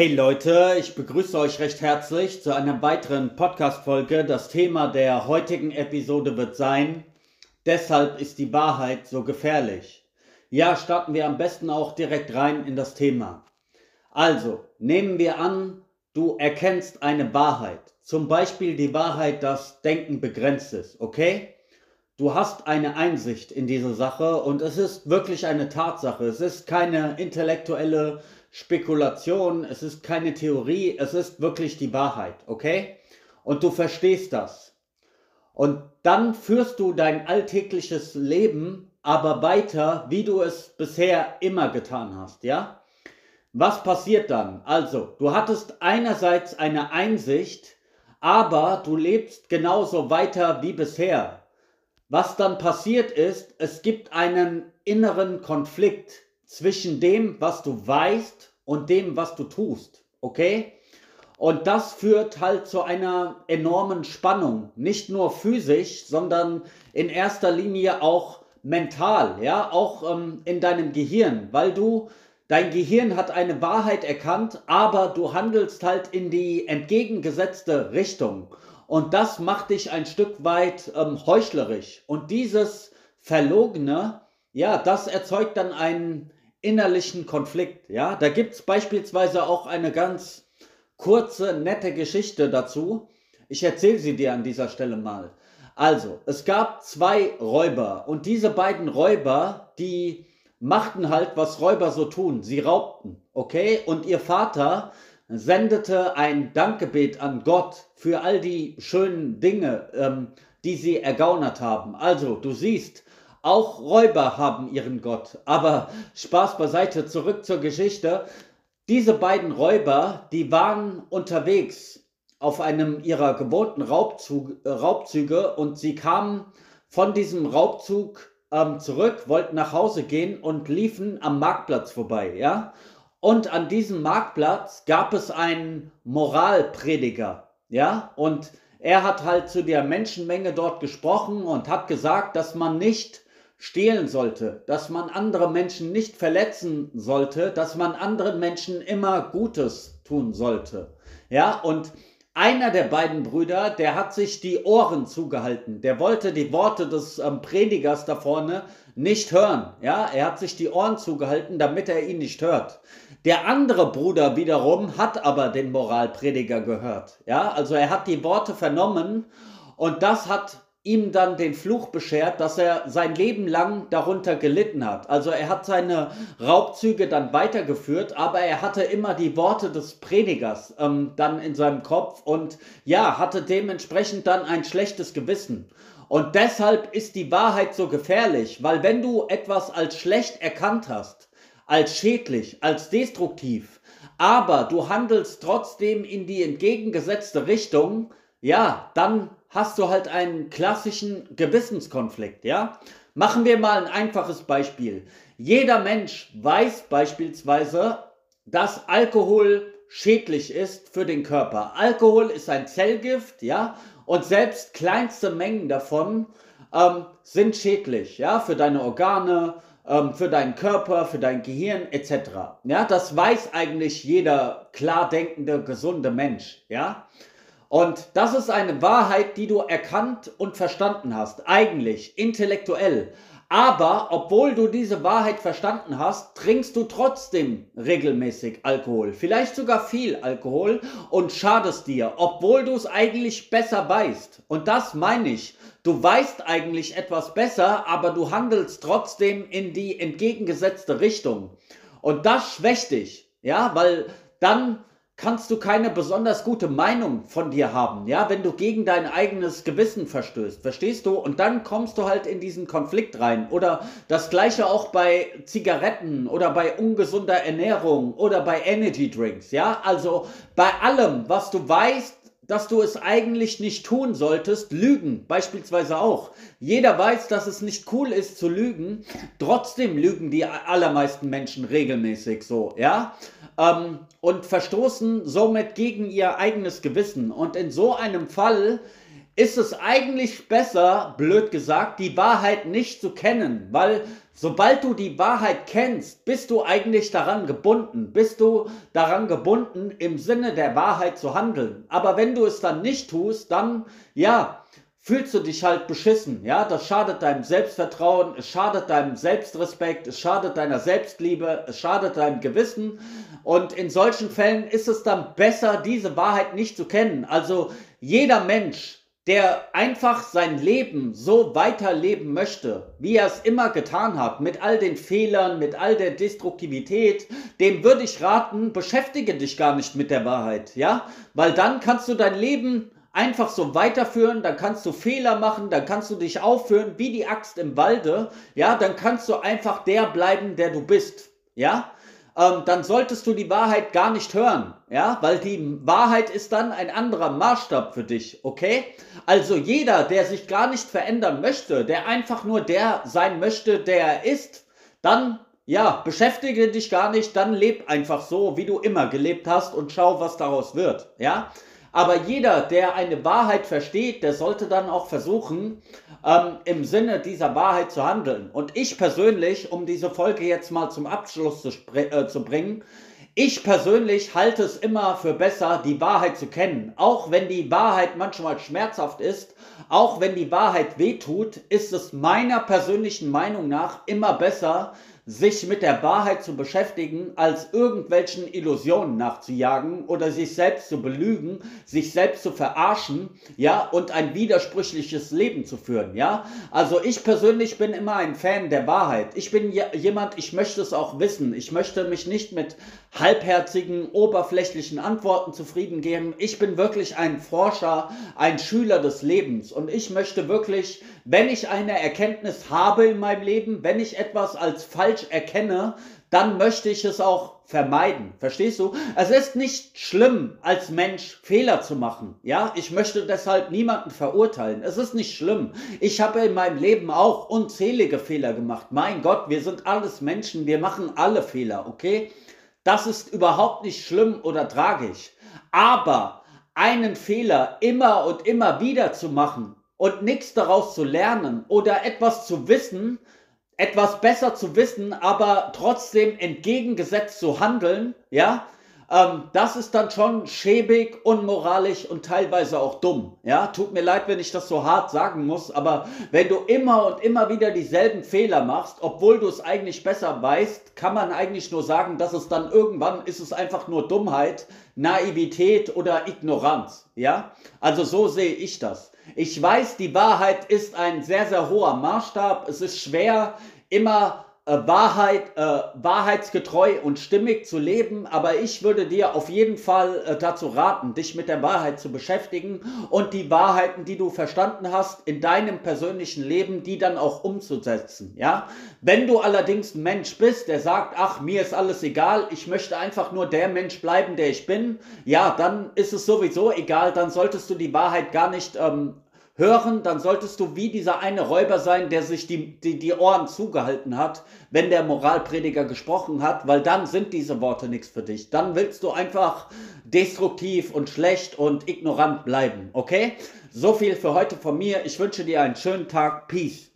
Hey Leute, ich begrüße euch recht herzlich zu einer weiteren Podcast-Folge. Das Thema der heutigen Episode wird sein, deshalb ist die Wahrheit so gefährlich. Ja, starten wir am besten auch direkt rein in das Thema. Also, nehmen wir an, du erkennst eine Wahrheit. Zum Beispiel die Wahrheit, dass Denken begrenzt ist, okay? Du hast eine Einsicht in diese Sache und es ist wirklich eine Tatsache. Es ist keine intellektuelle Spekulation, es ist keine Theorie, es ist wirklich die Wahrheit, okay? Und du verstehst das. Und dann führst du dein alltägliches Leben aber weiter, wie du es bisher immer getan hast, ja? Was passiert dann? Also, du hattest einerseits eine Einsicht, aber du lebst genauso weiter wie bisher. Was dann passiert ist, es gibt einen inneren Konflikt zwischen dem, was du weißt und dem, was du tust. Okay? Und das führt halt zu einer enormen Spannung. Nicht nur physisch, sondern in erster Linie auch mental, ja, auch ähm, in deinem Gehirn, weil du, dein Gehirn hat eine Wahrheit erkannt, aber du handelst halt in die entgegengesetzte Richtung. Und das macht dich ein Stück weit ähm, heuchlerisch. Und dieses Verlogene, ja, das erzeugt dann einen innerlichen Konflikt. Ja, da gibt es beispielsweise auch eine ganz kurze, nette Geschichte dazu. Ich erzähle sie dir an dieser Stelle mal. Also, es gab zwei Räuber und diese beiden Räuber, die machten halt, was Räuber so tun. Sie raubten, okay? Und ihr Vater sendete ein Dankgebet an Gott für all die schönen Dinge, ähm, die sie ergaunert haben. Also, du siehst, auch Räuber haben ihren Gott. Aber Spaß beiseite, zurück zur Geschichte. Diese beiden Räuber, die waren unterwegs auf einem ihrer gewohnten Raubzug, äh, Raubzüge und sie kamen von diesem Raubzug ähm, zurück, wollten nach Hause gehen und liefen am Marktplatz vorbei, ja. Und an diesem Marktplatz gab es einen Moralprediger, ja. Und er hat halt zu der Menschenmenge dort gesprochen und hat gesagt, dass man nicht stehlen sollte, dass man andere Menschen nicht verletzen sollte, dass man anderen Menschen immer Gutes tun sollte. Ja, und einer der beiden Brüder, der hat sich die Ohren zugehalten. Der wollte die Worte des ähm, Predigers da vorne nicht hören. Ja, er hat sich die Ohren zugehalten, damit er ihn nicht hört. Der andere Bruder wiederum hat aber den Moralprediger gehört. Ja, also er hat die Worte vernommen und das hat ihm dann den Fluch beschert, dass er sein Leben lang darunter gelitten hat. Also er hat seine Raubzüge dann weitergeführt, aber er hatte immer die Worte des Predigers ähm, dann in seinem Kopf und ja, hatte dementsprechend dann ein schlechtes Gewissen. Und deshalb ist die Wahrheit so gefährlich, weil wenn du etwas als schlecht erkannt hast, als schädlich, als destruktiv, aber du handelst trotzdem in die entgegengesetzte Richtung, ja, dann hast du halt einen klassischen Gewissenskonflikt, ja? Machen wir mal ein einfaches Beispiel. Jeder Mensch weiß beispielsweise, dass Alkohol schädlich ist für den Körper. Alkohol ist ein Zellgift, ja, und selbst kleinste Mengen davon ähm, sind schädlich, ja, für deine Organe, ähm, für deinen Körper, für dein Gehirn etc. Ja, das weiß eigentlich jeder klar denkende, gesunde Mensch, ja. Und das ist eine Wahrheit, die du erkannt und verstanden hast, eigentlich intellektuell. Aber obwohl du diese Wahrheit verstanden hast, trinkst du trotzdem regelmäßig Alkohol, vielleicht sogar viel Alkohol und schadest dir, obwohl du es eigentlich besser weißt. Und das meine ich. Du weißt eigentlich etwas besser, aber du handelst trotzdem in die entgegengesetzte Richtung. Und das schwächt dich, ja, weil dann kannst du keine besonders gute Meinung von dir haben, ja, wenn du gegen dein eigenes Gewissen verstößt, verstehst du? Und dann kommst du halt in diesen Konflikt rein. Oder das gleiche auch bei Zigaretten oder bei ungesunder Ernährung oder bei Energy Drinks, ja? Also bei allem, was du weißt, dass du es eigentlich nicht tun solltest, lügen beispielsweise auch. Jeder weiß, dass es nicht cool ist zu lügen, trotzdem lügen die allermeisten Menschen regelmäßig so, ja? ähm, und verstoßen somit gegen ihr eigenes Gewissen. Und in so einem Fall ist es eigentlich besser, blöd gesagt, die Wahrheit nicht zu kennen, weil sobald du die Wahrheit kennst, bist du eigentlich daran gebunden, bist du daran gebunden, im Sinne der Wahrheit zu handeln. Aber wenn du es dann nicht tust, dann, ja, fühlst du dich halt beschissen, ja, das schadet deinem Selbstvertrauen, es schadet deinem Selbstrespekt, es schadet deiner Selbstliebe, es schadet deinem Gewissen und in solchen Fällen ist es dann besser, diese Wahrheit nicht zu kennen. Also jeder Mensch, der einfach sein Leben so weiterleben möchte, wie er es immer getan hat, mit all den Fehlern, mit all der Destruktivität, dem würde ich raten, beschäftige dich gar nicht mit der Wahrheit, ja? Weil dann kannst du dein Leben einfach so weiterführen, dann kannst du Fehler machen, dann kannst du dich aufführen wie die Axt im Walde, ja, dann kannst du einfach der bleiben, der du bist, ja, ähm, dann solltest du die Wahrheit gar nicht hören, ja, weil die Wahrheit ist dann ein anderer Maßstab für dich, okay? Also jeder, der sich gar nicht verändern möchte, der einfach nur der sein möchte, der er ist, dann ja, beschäftige dich gar nicht, dann leb einfach so, wie du immer gelebt hast und schau, was daraus wird, ja? Aber jeder, der eine Wahrheit versteht, der sollte dann auch versuchen, ähm, im Sinne dieser Wahrheit zu handeln. Und ich persönlich, um diese Folge jetzt mal zum Abschluss zu, äh, zu bringen, ich persönlich halte es immer für besser, die Wahrheit zu kennen. Auch wenn die Wahrheit manchmal schmerzhaft ist, auch wenn die Wahrheit wehtut, ist es meiner persönlichen Meinung nach immer besser, sich mit der Wahrheit zu beschäftigen, als irgendwelchen Illusionen nachzujagen oder sich selbst zu belügen, sich selbst zu verarschen, ja, und ein widersprüchliches Leben zu führen, ja. Also ich persönlich bin immer ein Fan der Wahrheit. Ich bin jemand, ich möchte es auch wissen. Ich möchte mich nicht mit halbherzigen, oberflächlichen Antworten zufrieden geben. Ich bin wirklich ein Forscher, ein Schüler des Lebens und ich möchte wirklich, wenn ich eine Erkenntnis habe in meinem Leben, wenn ich etwas als falsch falsch erkenne, dann möchte ich es auch vermeiden. Verstehst du? Es ist nicht schlimm, als Mensch Fehler zu machen. Ja, ich möchte deshalb niemanden verurteilen. Es ist nicht schlimm. Ich habe in meinem Leben auch unzählige Fehler gemacht. Mein Gott, wir sind alles Menschen. Wir machen alle Fehler, okay? Das ist überhaupt nicht schlimm oder tragisch. Aber einen Fehler immer und immer wieder zu machen und nichts daraus zu lernen oder etwas zu wissen, etwas besser zu wissen, aber trotzdem entgegengesetzt zu handeln, ja, ähm, das ist dann schon schäbig, unmoralisch und teilweise auch dumm. Ja, tut mir leid, wenn ich das so hart sagen muss, aber wenn du immer und immer wieder dieselben Fehler machst, obwohl du es eigentlich besser weißt, kann man eigentlich nur sagen, dass es dann irgendwann ist es einfach nur Dummheit, Naivität oder Ignoranz. Ja, also so sehe ich das. Ich weiß, die Wahrheit ist ein sehr, sehr hoher Maßstab. Es ist schwer, immer Wahrheit, äh, wahrheitsgetreu und stimmig zu leben, aber ich würde dir auf jeden Fall äh, dazu raten, dich mit der Wahrheit zu beschäftigen und die Wahrheiten, die du verstanden hast, in deinem persönlichen Leben, die dann auch umzusetzen, ja? Wenn du allerdings ein Mensch bist, der sagt, ach, mir ist alles egal, ich möchte einfach nur der Mensch bleiben, der ich bin, ja, dann ist es sowieso egal, dann solltest du die Wahrheit gar nicht ähm, hören, dann solltest du wie dieser eine Räuber sein, der sich die, die, die Ohren zugehalten hat, wenn der Moralprediger gesprochen hat, weil dann sind diese Worte nichts für dich. Dann willst du einfach destruktiv und schlecht und ignorant bleiben, okay? So viel für heute von mir. Ich wünsche dir einen schönen Tag. Peace.